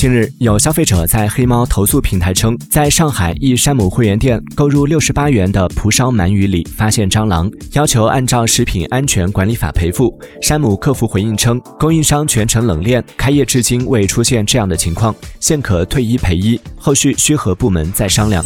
近日有消费者在黑猫投诉平台称在上海一山姆会员店购入六十八元的蒲烧鳗鱼里发现蟑螂要求按照食品安全管理法赔付山姆客服回应称供应商全程冷链开业至今未出现这样的情况现可退一赔一后续需和部门再商量。